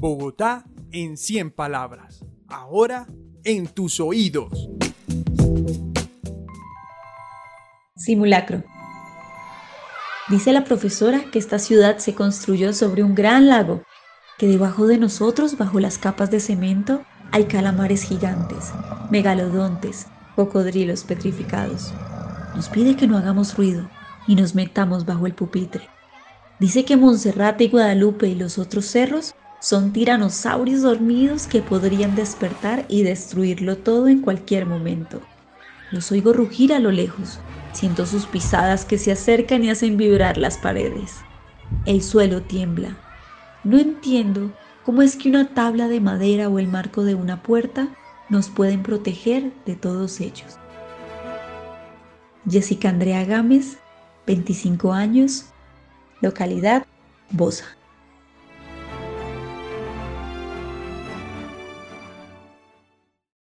Bogotá en 100 palabras. Ahora en tus oídos. Simulacro. Dice la profesora que esta ciudad se construyó sobre un gran lago, que debajo de nosotros, bajo las capas de cemento, hay calamares gigantes, megalodontes, cocodrilos petrificados. Nos pide que no hagamos ruido y nos metamos bajo el pupitre. Dice que Monserrate y Guadalupe y los otros cerros son tiranosaurios dormidos que podrían despertar y destruirlo todo en cualquier momento. Los oigo rugir a lo lejos, siento sus pisadas que se acercan y hacen vibrar las paredes. El suelo tiembla. No entiendo cómo es que una tabla de madera o el marco de una puerta nos pueden proteger de todos ellos. Jessica Andrea Gámez, 25 años, localidad Bosa.